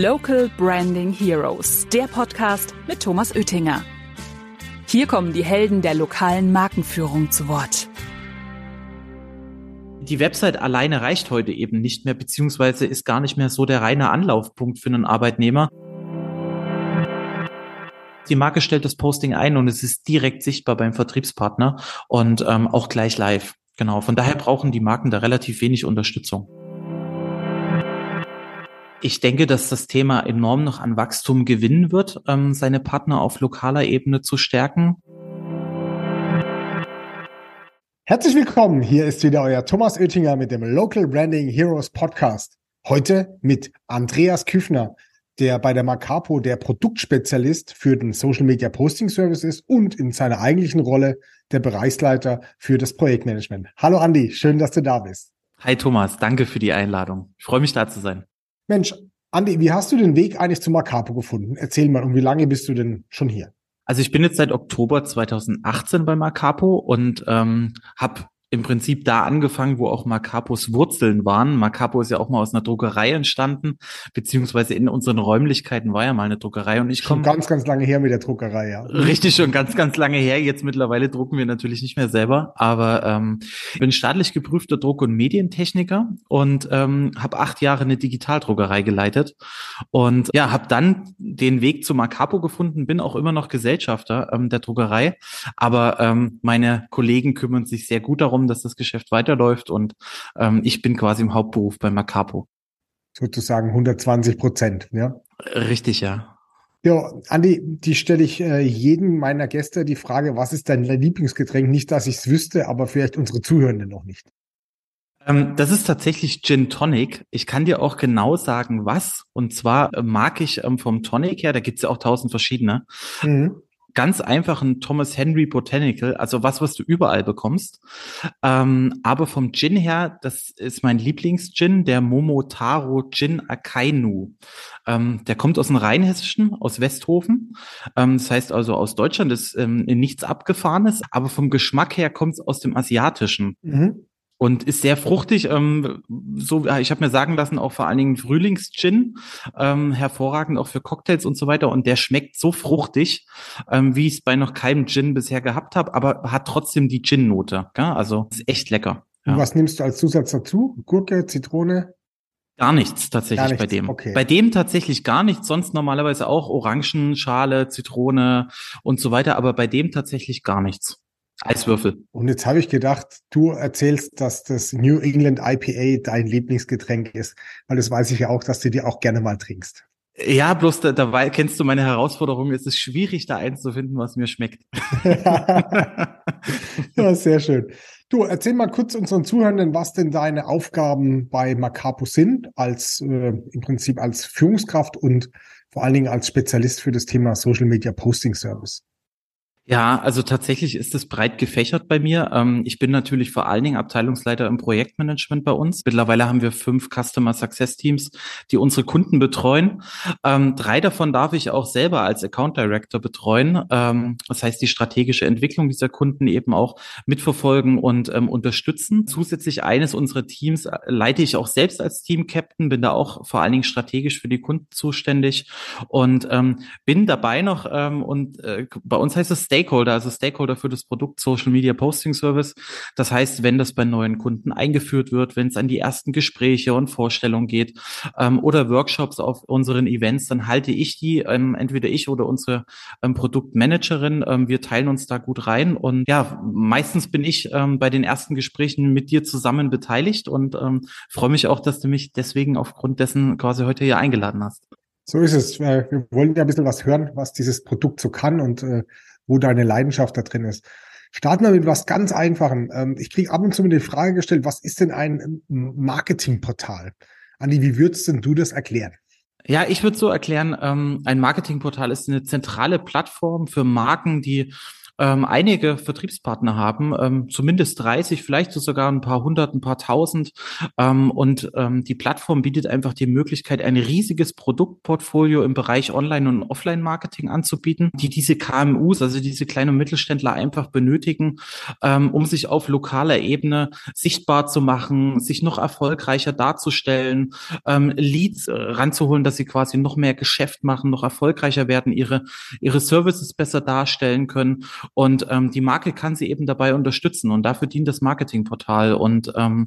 Local Branding Heroes, der Podcast mit Thomas Oettinger. Hier kommen die Helden der lokalen Markenführung zu Wort. Die Website alleine reicht heute eben nicht mehr, beziehungsweise ist gar nicht mehr so der reine Anlaufpunkt für einen Arbeitnehmer. Die Marke stellt das Posting ein und es ist direkt sichtbar beim Vertriebspartner und ähm, auch gleich live. Genau. Von daher brauchen die Marken da relativ wenig Unterstützung. Ich denke, dass das Thema enorm noch an Wachstum gewinnen wird, ähm, seine Partner auf lokaler Ebene zu stärken. Herzlich willkommen. Hier ist wieder euer Thomas Oettinger mit dem Local Branding Heroes Podcast. Heute mit Andreas Küfner, der bei der Macapo der Produktspezialist für den Social Media Posting Service ist und in seiner eigentlichen Rolle der Bereichsleiter für das Projektmanagement. Hallo Andi, schön, dass du da bist. Hi Thomas, danke für die Einladung. Ich freue mich da zu sein. Mensch, Andi, wie hast du den Weg eigentlich zu Macapo gefunden? Erzähl mal, und wie lange bist du denn schon hier? Also ich bin jetzt seit Oktober 2018 bei Macapo und ähm, habe im Prinzip da angefangen, wo auch Macapos Wurzeln waren. Macapo ist ja auch mal aus einer Druckerei entstanden, beziehungsweise in unseren Räumlichkeiten war ja mal eine Druckerei und ich komme ganz, ganz lange her mit der Druckerei, ja. Richtig schon ganz, ganz lange her. Jetzt mittlerweile drucken wir natürlich nicht mehr selber, aber ähm, bin staatlich geprüfter Druck- und Medientechniker und ähm, habe acht Jahre eine Digitaldruckerei geleitet und ja, habe dann den Weg zu Macapo gefunden, bin auch immer noch Gesellschafter ähm, der Druckerei, aber ähm, meine Kollegen kümmern sich sehr gut darum, darum, dass das Geschäft weiterläuft und ähm, ich bin quasi im Hauptberuf bei Macapo. Sozusagen 120 Prozent, ja? Richtig, ja. Ja, Andi, die stelle ich äh, jedem meiner Gäste die Frage, was ist dein Lieblingsgetränk? Nicht, dass ich es wüsste, aber vielleicht unsere Zuhörenden noch nicht. Ähm, das ist tatsächlich Gin Tonic. Ich kann dir auch genau sagen, was. Und zwar äh, mag ich ähm, vom Tonic her, da gibt's ja auch tausend verschiedene. Mhm ganz einfachen Thomas Henry Botanical, also was, was du überall bekommst. Ähm, aber vom Gin her, das ist mein Lieblingsgin, der Momotaro Gin Akainu. Ähm, der kommt aus dem Rheinhessischen, aus Westhofen. Ähm, das heißt also aus Deutschland ist ähm, nichts Abgefahrenes, aber vom Geschmack her kommt es aus dem Asiatischen. Mhm und ist sehr fruchtig. Ähm, so, ich habe mir sagen lassen, auch vor allen Dingen Frühlingsgin, ähm, hervorragend auch für Cocktails und so weiter. Und der schmeckt so fruchtig, ähm, wie ich es bei noch keinem Gin bisher gehabt habe, aber hat trotzdem die Gin-Note. Ja? ist echt lecker. Ja. Und was nimmst du als Zusatz dazu? Gurke, Zitrone? Gar nichts tatsächlich gar nichts. bei dem. Okay. Bei dem tatsächlich gar nichts, sonst normalerweise auch Orangenschale, Zitrone und so weiter, aber bei dem tatsächlich gar nichts. Eiswürfel. Und jetzt habe ich gedacht, du erzählst, dass das New England IPA dein Lieblingsgetränk ist, weil das weiß ich ja auch, dass du dir auch gerne mal trinkst. Ja, bloß da, dabei kennst du meine Herausforderung. Es ist schwierig, da eins zu finden, was mir schmeckt. ja, sehr schön. Du, erzähl mal kurz unseren Zuhörenden, was denn deine Aufgaben bei Macapo sind, als äh, im Prinzip als Führungskraft und vor allen Dingen als Spezialist für das Thema Social Media Posting Service. Ja, also tatsächlich ist es breit gefächert bei mir. Ähm, ich bin natürlich vor allen Dingen Abteilungsleiter im Projektmanagement bei uns. Mittlerweile haben wir fünf Customer Success Teams, die unsere Kunden betreuen. Ähm, drei davon darf ich auch selber als Account Director betreuen. Ähm, das heißt, die strategische Entwicklung dieser Kunden eben auch mitverfolgen und unterstützen. Zusätzlich eines unserer Teams äh, leite ich auch selbst als Team Captain, bin da auch vor allen Dingen strategisch für die Kunden zuständig und bin dabei noch und äh, bei uns heißt es Stakeholder, also Stakeholder für das Produkt Social Media Posting Service. Das heißt, wenn das bei neuen Kunden eingeführt wird, wenn es an die ersten Gespräche und Vorstellungen geht ähm, oder Workshops auf unseren Events, dann halte ich die, ähm, entweder ich oder unsere ähm, Produktmanagerin. Ähm, wir teilen uns da gut rein und ja, meistens bin ich ähm, bei den ersten Gesprächen mit dir zusammen beteiligt und ähm, freue mich auch, dass du mich deswegen aufgrund dessen quasi heute hier eingeladen hast. So ist es. Äh, wir wollen ja ein bisschen was hören, was dieses Produkt so kann und äh, wo deine Leidenschaft da drin ist. Starten wir mit was ganz Einfachem. Ähm, ich kriege ab und zu mir die Frage gestellt, was ist denn ein ähm, Marketingportal? Andi, wie würdest denn du das erklären? Ja, ich würde so erklären, ähm, ein Marketingportal ist eine zentrale Plattform für Marken, die ähm, einige Vertriebspartner haben, ähm, zumindest 30, vielleicht sogar ein paar hundert, ein paar tausend. Ähm, und ähm, die Plattform bietet einfach die Möglichkeit, ein riesiges Produktportfolio im Bereich Online- und Offline-Marketing anzubieten, die diese KMUs, also diese kleinen Mittelständler einfach benötigen, ähm, um sich auf lokaler Ebene sichtbar zu machen, sich noch erfolgreicher darzustellen, ähm, Leads äh, ranzuholen, dass sie quasi noch mehr Geschäft machen, noch erfolgreicher werden, ihre, ihre Services besser darstellen können. Und ähm, die Marke kann sie eben dabei unterstützen. Und dafür dient das Marketingportal. Und ähm,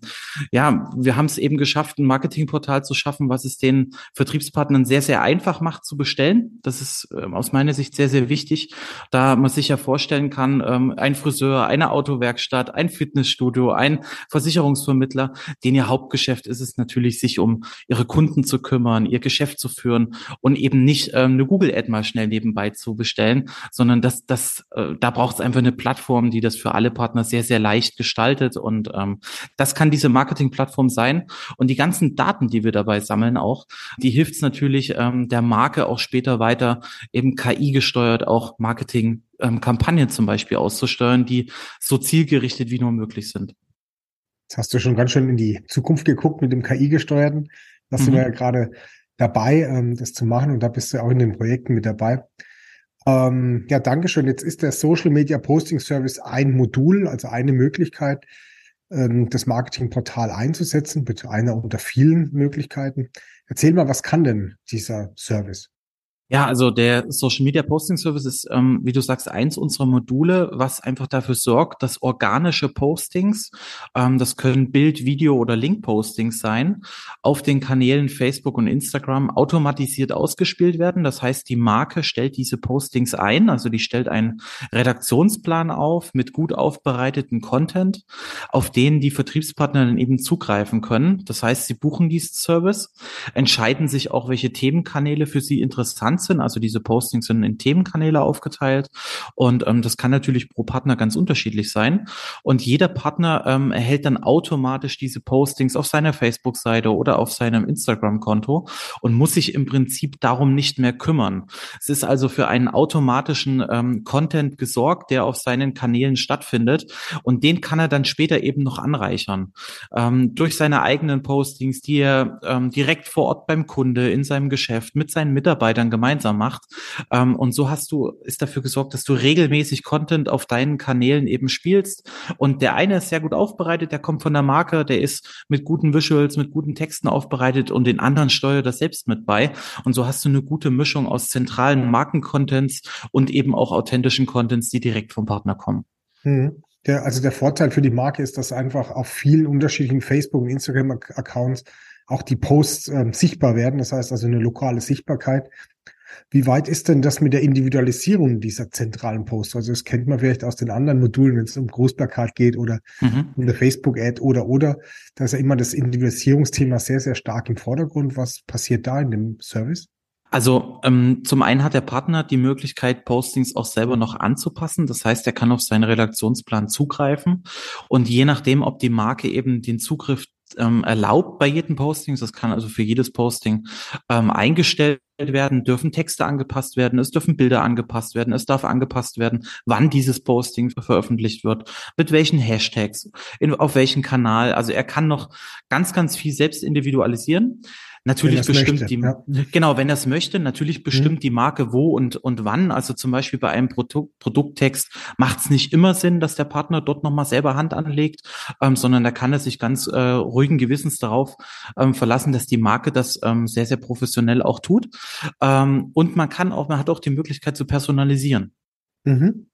ja, wir haben es eben geschafft, ein Marketingportal zu schaffen, was es den Vertriebspartnern sehr, sehr einfach macht zu bestellen. Das ist ähm, aus meiner Sicht sehr, sehr wichtig, da man sich ja vorstellen kann, ähm, ein Friseur, eine Autowerkstatt, ein Fitnessstudio, ein Versicherungsvermittler, den ihr Hauptgeschäft ist es natürlich, sich um ihre Kunden zu kümmern, ihr Geschäft zu führen und eben nicht ähm, eine Google-Ad mal schnell nebenbei zu bestellen, sondern das, das, äh, da braucht es einfach eine Plattform, die das für alle Partner sehr, sehr leicht gestaltet und ähm, das kann diese Marketing-Plattform sein und die ganzen Daten, die wir dabei sammeln auch, die hilft es natürlich ähm, der Marke auch später weiter eben KI gesteuert auch Marketing ähm, Kampagnen zum Beispiel auszusteuern, die so zielgerichtet wie nur möglich sind. Jetzt hast du schon ganz schön in die Zukunft geguckt mit dem KI-gesteuerten. Da mhm. sind wir ja gerade dabei, ähm, das zu machen und da bist du auch in den Projekten mit dabei. Ähm, ja, Dankeschön. Jetzt ist der Social Media Posting Service ein Modul, also eine Möglichkeit, ähm, das Marketingportal einzusetzen, bitte einer unter vielen Möglichkeiten. Erzähl mal, was kann denn dieser Service? Ja, also der Social Media Posting Service ist, ähm, wie du sagst, eins unserer Module, was einfach dafür sorgt, dass organische Postings, ähm, das können Bild, Video oder Link-Postings sein, auf den Kanälen Facebook und Instagram automatisiert ausgespielt werden. Das heißt, die Marke stellt diese Postings ein, also die stellt einen Redaktionsplan auf mit gut aufbereiteten Content, auf den die Vertriebspartner dann eben zugreifen können. Das heißt, sie buchen diesen Service, entscheiden sich auch, welche Themenkanäle für sie interessant relevant sind. Also diese Postings sind in Themenkanäle aufgeteilt und ähm, das kann natürlich pro Partner ganz unterschiedlich sein. Und jeder Partner ähm, erhält dann automatisch diese Postings auf seiner Facebook-Seite oder auf seinem Instagram-Konto und muss sich im Prinzip darum nicht mehr kümmern. Es ist also für einen automatischen ähm, Content gesorgt, der auf seinen Kanälen stattfindet und den kann er dann später eben noch anreichern. Ähm, durch seine eigenen Postings, die er ähm, direkt vor Ort beim Kunde in seinem Geschäft mit seinen Mitarbeitern gemeinsam gemeinsam macht. Ähm, und so hast du, ist dafür gesorgt, dass du regelmäßig Content auf deinen Kanälen eben spielst. Und der eine ist sehr gut aufbereitet, der kommt von der Marke, der ist mit guten Visuals, mit guten Texten aufbereitet und den anderen steuert das selbst mit bei. Und so hast du eine gute Mischung aus zentralen Markencontents und eben auch authentischen Contents, die direkt vom Partner kommen. Mhm. Der, also der Vorteil für die Marke ist, dass einfach auf vielen unterschiedlichen Facebook- und Instagram-Accounts auch die Posts äh, sichtbar werden. Das heißt also eine lokale Sichtbarkeit. Wie weit ist denn das mit der Individualisierung dieser zentralen Posts? Also das kennt man vielleicht aus den anderen Modulen, wenn es um Großplakat geht oder mhm. um eine Facebook-Ad oder oder. Da ist ja immer das Individualisierungsthema sehr, sehr stark im Vordergrund. Was passiert da in dem Service? Also ähm, zum einen hat der Partner die Möglichkeit, Postings auch selber noch anzupassen. Das heißt, er kann auf seinen Redaktionsplan zugreifen und je nachdem, ob die Marke eben den Zugriff ähm, erlaubt bei jedem Posting. Das kann also für jedes Posting ähm, eingestellt werden, dürfen Texte angepasst werden, es dürfen Bilder angepasst werden, es darf angepasst werden, wann dieses Posting veröffentlicht wird, mit welchen Hashtags, in, auf welchen Kanal. Also er kann noch ganz, ganz viel selbst individualisieren. Natürlich bestimmt möchte, die, ja. genau, wenn er es möchte, natürlich bestimmt mhm. die Marke wo und, und wann. Also zum Beispiel bei einem Produkt, Produkttext macht es nicht immer Sinn, dass der Partner dort nochmal selber Hand anlegt, ähm, sondern da kann er sich ganz äh, ruhigen Gewissens darauf ähm, verlassen, dass die Marke das ähm, sehr, sehr professionell auch tut. Ähm, und man kann auch, man hat auch die Möglichkeit zu personalisieren. Mhm.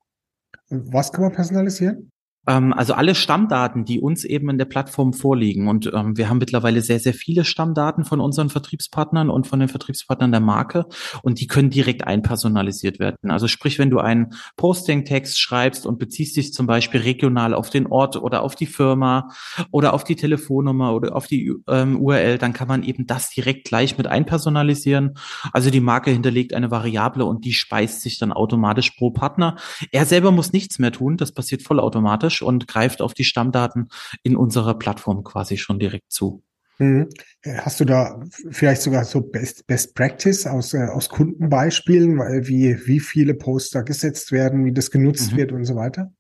Was kann man personalisieren? Ähm, also alle Stammdaten, die uns eben in der Plattform vorliegen. Und ähm, wir haben mittlerweile sehr, sehr viele Stammdaten von unseren Vertriebspartnern und von den Vertriebspartnern der Marke. Und die können direkt einpersonalisiert werden. Also sprich, wenn du einen Posting-Text schreibst und beziehst dich zum Beispiel regional auf den Ort oder auf die Firma oder auf die Telefonnummer oder auf die ähm, URL, dann kann man eben das direkt gleich mit einpersonalisieren. Also die Marke hinterlegt eine Variable und die speist sich dann automatisch pro Partner. Er selber muss nichts mehr tun. Das passiert vollautomatisch und greift auf die Stammdaten in unserer Plattform quasi schon direkt zu. Mhm. Hast du da vielleicht sogar so Best, Best Practice aus, äh, aus Kundenbeispielen, wie, wie viele Poster gesetzt werden, wie das genutzt mhm. wird und so weiter?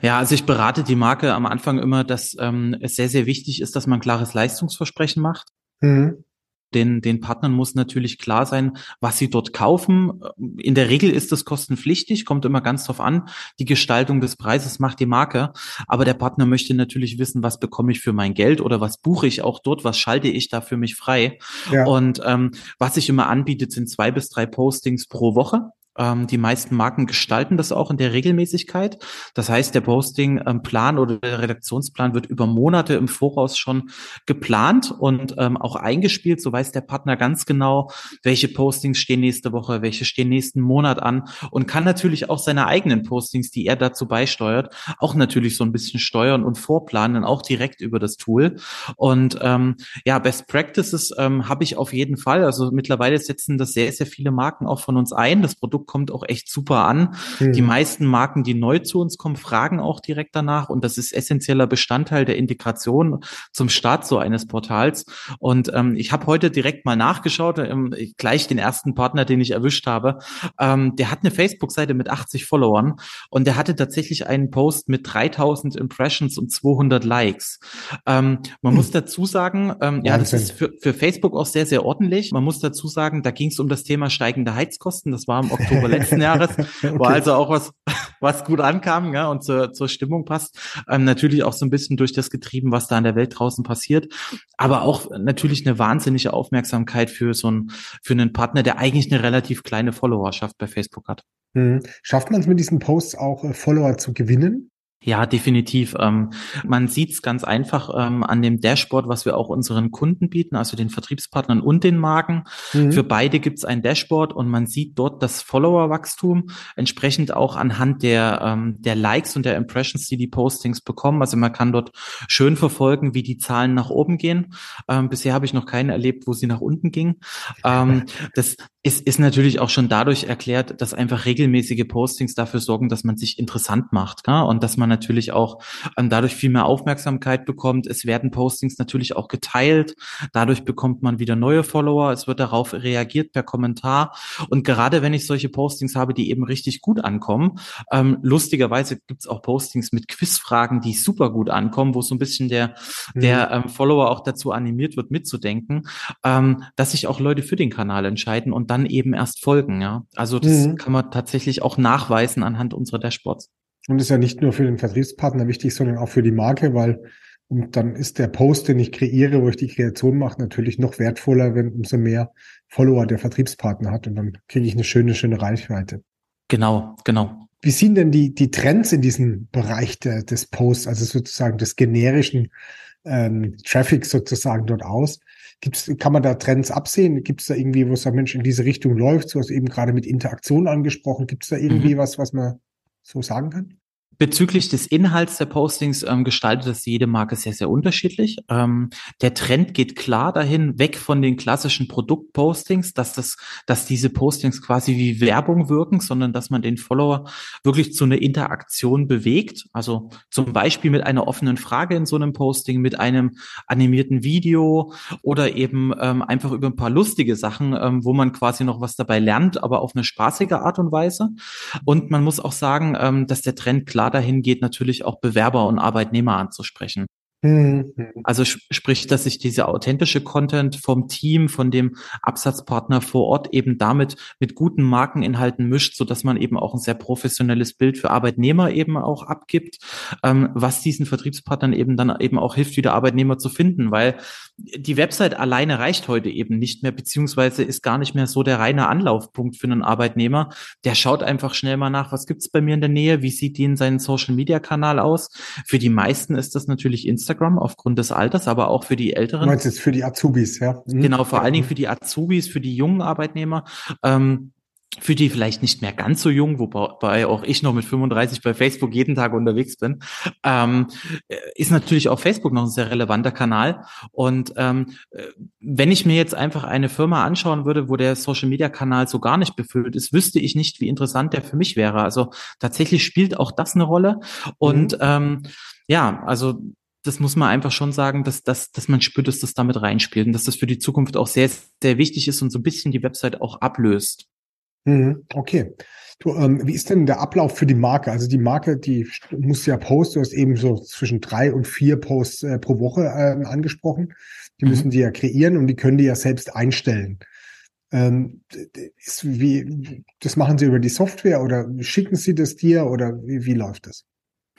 Ja, also ich berate die Marke am Anfang immer, dass ähm, es sehr, sehr wichtig ist, dass man klares Leistungsversprechen macht. Mhm. Den, den Partnern muss natürlich klar sein, was sie dort kaufen. In der Regel ist das kostenpflichtig, kommt immer ganz drauf an. Die Gestaltung des Preises macht die Marke. Aber der Partner möchte natürlich wissen, was bekomme ich für mein Geld oder was buche ich auch dort, was schalte ich da für mich frei. Ja. Und ähm, was ich immer anbietet, sind zwei bis drei Postings pro Woche. Ähm, die meisten Marken gestalten das auch in der Regelmäßigkeit. Das heißt, der Posting-Plan oder der Redaktionsplan wird über Monate im Voraus schon geplant und ähm, auch eingespielt. So weiß der Partner ganz genau, welche Postings stehen nächste Woche, welche stehen nächsten Monat an und kann natürlich auch seine eigenen Postings, die er dazu beisteuert, auch natürlich so ein bisschen steuern und vorplanen, auch direkt über das Tool. Und ähm, ja, Best Practices ähm, habe ich auf jeden Fall. Also mittlerweile setzen das sehr, sehr viele Marken auch von uns ein. Das Produkt kommt auch echt super an. Mhm. Die meisten Marken, die neu zu uns kommen, fragen auch direkt danach und das ist essentieller Bestandteil der Integration zum Start so eines Portals. Und ähm, ich habe heute direkt mal nachgeschaut, ähm, gleich den ersten Partner, den ich erwischt habe, ähm, der hat eine Facebook-Seite mit 80 Followern und der hatte tatsächlich einen Post mit 3000 Impressions und 200 Likes. Ähm, man mhm. muss dazu sagen, ähm, ja, das ist für, für Facebook auch sehr, sehr ordentlich. Man muss dazu sagen, da ging es um das Thema steigende Heizkosten. Das war im Oktober Oktober letzten Jahres, okay. wo also auch was, was gut ankam ja, und zur, zur Stimmung passt. Ähm, natürlich auch so ein bisschen durch das getrieben, was da in der Welt draußen passiert, aber auch natürlich eine wahnsinnige Aufmerksamkeit für so einen, für einen Partner, der eigentlich eine relativ kleine Followerschaft bei Facebook hat. Mhm. Schafft man es mit diesen Posts auch, äh, Follower zu gewinnen? Ja, definitiv. Ähm, man sieht es ganz einfach ähm, an dem Dashboard, was wir auch unseren Kunden bieten, also den Vertriebspartnern und den Marken. Mhm. Für beide gibt es ein Dashboard und man sieht dort das Follower-Wachstum, entsprechend auch anhand der, ähm, der Likes und der Impressions, die die Postings bekommen. Also man kann dort schön verfolgen, wie die Zahlen nach oben gehen. Bisher habe ich noch keine erlebt, wo sie nach unten ging. Ähm, das ist, ist natürlich auch schon dadurch erklärt, dass einfach regelmäßige Postings dafür sorgen, dass man sich interessant macht und dass man natürlich auch ähm, dadurch viel mehr Aufmerksamkeit bekommt. Es werden Postings natürlich auch geteilt. Dadurch bekommt man wieder neue Follower. Es wird darauf reagiert per Kommentar. Und gerade wenn ich solche Postings habe, die eben richtig gut ankommen, ähm, lustigerweise gibt es auch Postings mit Quizfragen, die super gut ankommen, wo so ein bisschen der, mhm. der ähm, Follower auch dazu animiert wird, mitzudenken, ähm, dass sich auch Leute für den Kanal entscheiden und dann eben erst folgen. Ja, also das mhm. kann man tatsächlich auch nachweisen anhand unserer Dashboards. Und ist ja nicht nur für den Vertriebspartner wichtig, sondern auch für die Marke, weil und dann ist der Post, den ich kreiere, wo ich die Kreation mache, natürlich noch wertvoller, wenn umso mehr Follower der Vertriebspartner hat und dann kriege ich eine schöne, schöne Reichweite. Genau, genau. Wie sehen denn die, die Trends in diesem Bereich der, des Posts, also sozusagen des generischen ähm, Traffic sozusagen dort aus? Gibt's, kann man da Trends absehen? Gibt es da irgendwie, wo es da Mensch in diese Richtung läuft? So hast du eben gerade mit Interaktion angesprochen. Gibt es da irgendwie mhm. was, was man so sagen kann? Bezüglich des Inhalts der Postings ähm, gestaltet das jede Marke sehr, sehr unterschiedlich. Ähm, der Trend geht klar dahin, weg von den klassischen Produktpostings, dass das, dass diese Postings quasi wie Werbung wirken, sondern dass man den Follower wirklich zu einer Interaktion bewegt. Also zum Beispiel mit einer offenen Frage in so einem Posting, mit einem animierten Video oder eben ähm, einfach über ein paar lustige Sachen, ähm, wo man quasi noch was dabei lernt, aber auf eine spaßige Art und Weise. Und man muss auch sagen, ähm, dass der Trend klar dahin geht, natürlich auch Bewerber und Arbeitnehmer anzusprechen. Mhm. Also sprich, dass sich dieser authentische Content vom Team, von dem Absatzpartner vor Ort eben damit mit guten Markeninhalten mischt, so dass man eben auch ein sehr professionelles Bild für Arbeitnehmer eben auch abgibt, ähm, was diesen Vertriebspartnern eben dann eben auch hilft, wieder Arbeitnehmer zu finden, weil die Website alleine reicht heute eben nicht mehr, beziehungsweise ist gar nicht mehr so der reine Anlaufpunkt für einen Arbeitnehmer. Der schaut einfach schnell mal nach, was gibt's bei mir in der Nähe, wie sieht die in seinen Social Media Kanal aus. Für die meisten ist das natürlich Instagram Instagram aufgrund des Alters, aber auch für die Älteren. Du meinst jetzt für die Azubis, ja? Mhm. Genau, vor allen Dingen für die Azubis, für die jungen Arbeitnehmer. Ähm, für die vielleicht nicht mehr ganz so jung, wobei auch ich noch mit 35 bei Facebook jeden Tag unterwegs bin, ähm, ist natürlich auch Facebook noch ein sehr relevanter Kanal. Und ähm, wenn ich mir jetzt einfach eine Firma anschauen würde, wo der Social-Media-Kanal so gar nicht befüllt ist, wüsste ich nicht, wie interessant der für mich wäre. Also tatsächlich spielt auch das eine Rolle. Und mhm. ähm, ja, also das muss man einfach schon sagen, dass, dass, dass man spürt, dass das damit reinspielt und dass das für die Zukunft auch sehr, sehr wichtig ist und so ein bisschen die Website auch ablöst. Mhm, okay. Du, ähm, wie ist denn der Ablauf für die Marke? Also die Marke, die muss ja posten, du hast eben so zwischen drei und vier Posts äh, pro Woche äh, angesprochen. Die mhm. müssen die ja kreieren und die können die ja selbst einstellen. Ähm, ist wie, das machen sie über die Software oder schicken sie das dir oder wie, wie läuft das?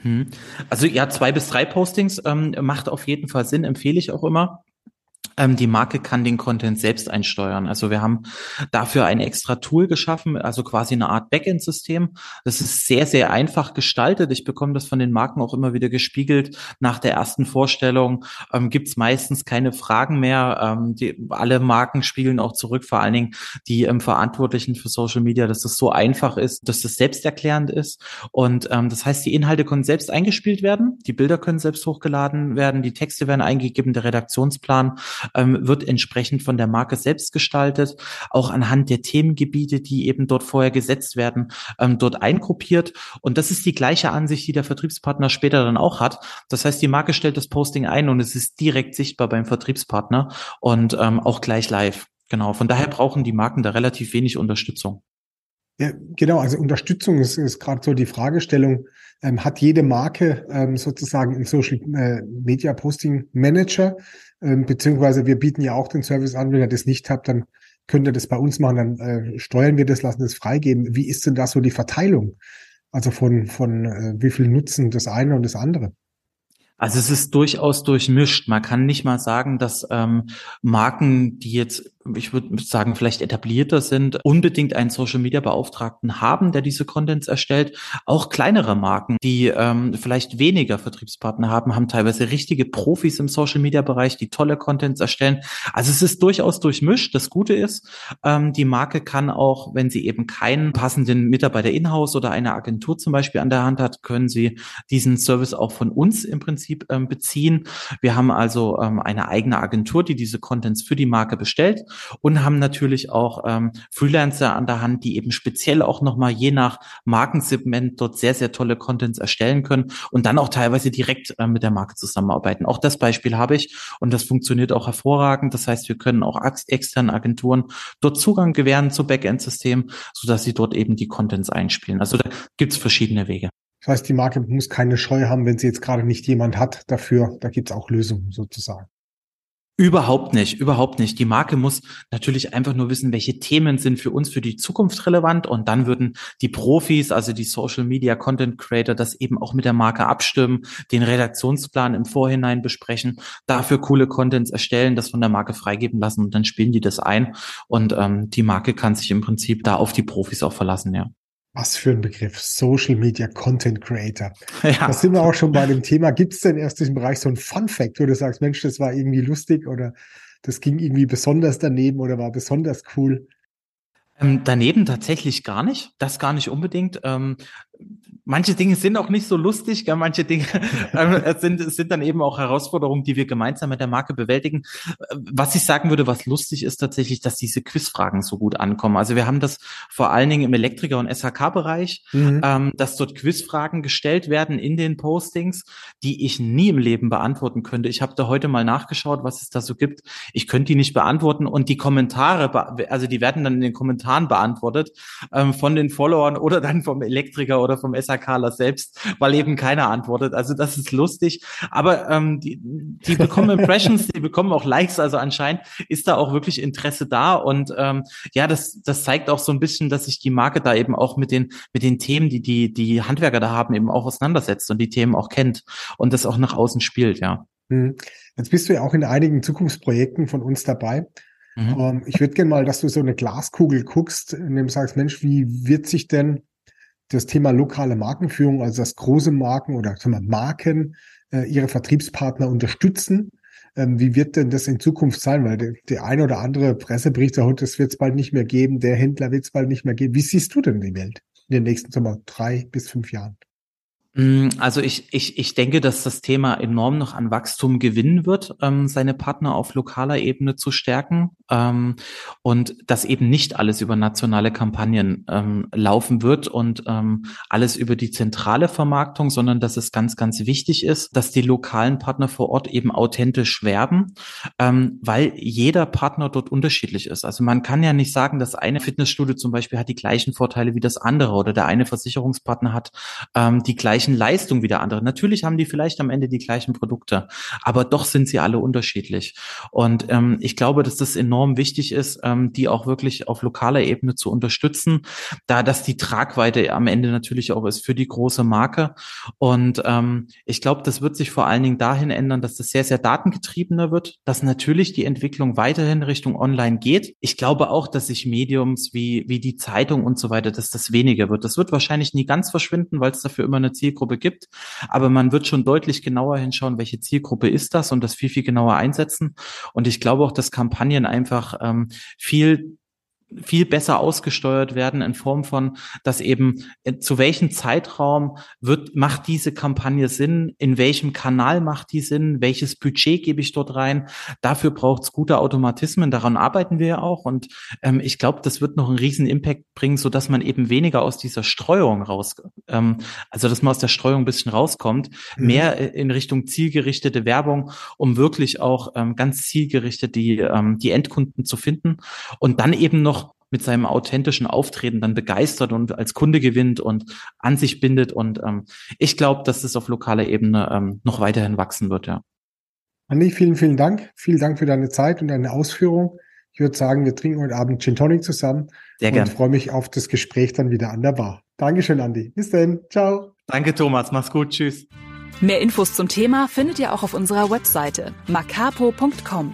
Hm. Also ja, zwei bis drei Postings ähm, macht auf jeden Fall Sinn, empfehle ich auch immer. Ähm, die Marke kann den Content selbst einsteuern. Also wir haben dafür ein extra Tool geschaffen, also quasi eine Art Backend-System. Das ist sehr, sehr einfach gestaltet. Ich bekomme das von den Marken auch immer wieder gespiegelt. Nach der ersten Vorstellung ähm, gibt es meistens keine Fragen mehr. Ähm, die, alle Marken spiegeln auch zurück, vor allen Dingen die ähm, Verantwortlichen für Social Media, dass das so einfach ist, dass das selbsterklärend ist. Und ähm, das heißt, die Inhalte können selbst eingespielt werden, die Bilder können selbst hochgeladen werden, die Texte werden eingegeben, der Redaktionsplan ähm, wird entsprechend von der Marke selbst gestaltet, auch anhand der Themengebiete, die eben dort vorher gesetzt werden, ähm, dort eingruppiert. Und das ist die gleiche Ansicht, die der Vertriebspartner später dann auch hat. Das heißt, die Marke stellt das Posting ein und es ist direkt sichtbar beim Vertriebspartner und ähm, auch gleich live. Genau. Von daher brauchen die Marken da relativ wenig Unterstützung. Ja, genau. Also Unterstützung ist, ist gerade so die Fragestellung. Ähm, hat jede Marke ähm, sozusagen einen Social äh, Media Posting Manager? Ähm, beziehungsweise wir bieten ja auch den Service an. Wenn ihr das nicht habt, dann könnt ihr das bei uns machen. Dann äh, steuern wir das, lassen das freigeben. Wie ist denn da so die Verteilung? Also von, von äh, wie viel nutzen das eine und das andere? Also es ist durchaus durchmischt. Man kann nicht mal sagen, dass ähm, Marken, die jetzt ich würde sagen, vielleicht etablierter sind, unbedingt einen Social Media Beauftragten haben, der diese Contents erstellt. Auch kleinere Marken, die ähm, vielleicht weniger Vertriebspartner haben, haben teilweise richtige Profis im Social Media Bereich, die tolle Contents erstellen. Also es ist durchaus durchmischt. Das Gute ist, ähm, die Marke kann auch, wenn sie eben keinen passenden Mitarbeiter in-house oder eine Agentur zum Beispiel an der Hand hat, können sie diesen Service auch von uns im Prinzip ähm, beziehen. Wir haben also ähm, eine eigene Agentur, die diese Contents für die Marke bestellt und haben natürlich auch ähm, Freelancer an der Hand, die eben speziell auch nochmal je nach Markensegment dort sehr, sehr tolle Contents erstellen können und dann auch teilweise direkt äh, mit der Marke zusammenarbeiten. Auch das Beispiel habe ich und das funktioniert auch hervorragend. Das heißt, wir können auch externen Agenturen dort Zugang gewähren zu Backend-System, sodass sie dort eben die Contents einspielen. Also da gibt es verschiedene Wege. Das heißt, die Marke muss keine Scheu haben, wenn sie jetzt gerade nicht jemand hat dafür. Da gibt es auch Lösungen sozusagen. Überhaupt nicht, überhaupt nicht. Die Marke muss natürlich einfach nur wissen, welche Themen sind für uns für die Zukunft relevant und dann würden die Profis, also die Social Media Content Creator, das eben auch mit der Marke abstimmen, den Redaktionsplan im Vorhinein besprechen, dafür coole Contents erstellen, das von der Marke freigeben lassen und dann spielen die das ein und ähm, die Marke kann sich im Prinzip da auf die Profis auch verlassen, ja. Was für ein Begriff, Social Media Content Creator. Ja. Da sind wir auch schon bei dem Thema. Gibt es denn erst in diesem Bereich so ein Fun Fact, wo du sagst, Mensch, das war irgendwie lustig oder das ging irgendwie besonders daneben oder war besonders cool? Ähm, daneben tatsächlich gar nicht. Das gar nicht unbedingt. Ähm, manche Dinge sind auch nicht so lustig, gell? manche Dinge äh, sind, sind dann eben auch Herausforderungen, die wir gemeinsam mit der Marke bewältigen. Was ich sagen würde, was lustig ist tatsächlich, dass diese Quizfragen so gut ankommen. Also wir haben das vor allen Dingen im Elektriker- und SHK-Bereich, mhm. ähm, dass dort Quizfragen gestellt werden in den Postings, die ich nie im Leben beantworten könnte. Ich habe da heute mal nachgeschaut, was es da so gibt. Ich könnte die nicht beantworten und die Kommentare, also die werden dann in den Kommentaren beantwortet ähm, von den Followern oder dann vom Elektriker oder vom SHK Carla selbst, weil eben keiner antwortet. Also das ist lustig. Aber ähm, die, die bekommen Impressions, die bekommen auch Likes. Also anscheinend ist da auch wirklich Interesse da. Und ähm, ja, das, das zeigt auch so ein bisschen, dass sich die Marke da eben auch mit den, mit den Themen, die, die die Handwerker da haben, eben auch auseinandersetzt und die Themen auch kennt und das auch nach außen spielt, ja. Hm. Jetzt bist du ja auch in einigen Zukunftsprojekten von uns dabei. Mhm. Ähm, ich würde gerne mal, dass du so eine Glaskugel guckst, in dem sagst, Mensch, wie wird sich denn das Thema lokale Markenführung, also dass große Marken oder sagen wir, Marken äh, ihre Vertriebspartner unterstützen. Ähm, wie wird denn das in Zukunft sein? Weil der, der eine oder andere Pressebericht sagt, das wird es bald nicht mehr geben, der Händler wird es bald nicht mehr geben. Wie siehst du denn die Welt in den nächsten sagen wir, drei bis fünf Jahren? Mm, also ich, ich, ich denke, dass das Thema enorm noch an Wachstum gewinnen wird, ähm, seine Partner auf lokaler Ebene zu stärken ähm, und dass eben nicht alles über nationale Kampagnen ähm, laufen wird und ähm, alles über die zentrale Vermarktung, sondern dass es ganz, ganz wichtig ist, dass die lokalen Partner vor Ort eben authentisch werben, ähm, weil jeder Partner dort unterschiedlich ist. Also man kann ja nicht sagen, dass eine Fitnessstudio zum Beispiel hat die gleichen Vorteile wie das andere oder der eine Versicherungspartner hat ähm, die gleichen gleichen Leistung wie der andere. Natürlich haben die vielleicht am Ende die gleichen Produkte, aber doch sind sie alle unterschiedlich. Und ähm, ich glaube, dass das enorm wichtig ist, ähm, die auch wirklich auf lokaler Ebene zu unterstützen, da das die Tragweite am Ende natürlich auch ist für die große Marke. Und ähm, ich glaube, das wird sich vor allen Dingen dahin ändern, dass das sehr, sehr datengetriebener wird, dass natürlich die Entwicklung weiterhin Richtung Online geht. Ich glaube auch, dass sich Mediums wie, wie die Zeitung und so weiter, dass das weniger wird. Das wird wahrscheinlich nie ganz verschwinden, weil es dafür immer eine Ziel Zielgruppe gibt. Aber man wird schon deutlich genauer hinschauen, welche Zielgruppe ist das und das viel, viel genauer einsetzen. Und ich glaube auch, dass Kampagnen einfach ähm, viel viel besser ausgesteuert werden in Form von, dass eben äh, zu welchem Zeitraum wird, macht diese Kampagne Sinn, in welchem Kanal macht die Sinn, welches Budget gebe ich dort rein. Dafür braucht es gute Automatismen, daran arbeiten wir ja auch. Und ähm, ich glaube, das wird noch einen riesen Impact bringen, so dass man eben weniger aus dieser Streuung raus, ähm, also dass man aus der Streuung ein bisschen rauskommt, mhm. mehr äh, in Richtung zielgerichtete Werbung, um wirklich auch ähm, ganz zielgerichtet die, ähm, die Endkunden zu finden. Und dann eben noch mit seinem authentischen Auftreten dann begeistert und als Kunde gewinnt und an sich bindet. Und ähm, ich glaube, dass es auf lokaler Ebene ähm, noch weiterhin wachsen wird, ja. Andi, vielen, vielen Dank. Vielen Dank für deine Zeit und deine Ausführung. Ich würde sagen, wir trinken heute Abend Gin Tonic zusammen. Sehr gerne. Und freue mich auf das Gespräch dann wieder an der Bar. Dankeschön, Andi. Bis dann. Ciao. Danke, Thomas. Mach's gut. Tschüss. Mehr Infos zum Thema findet ihr auch auf unserer Webseite macapo.com.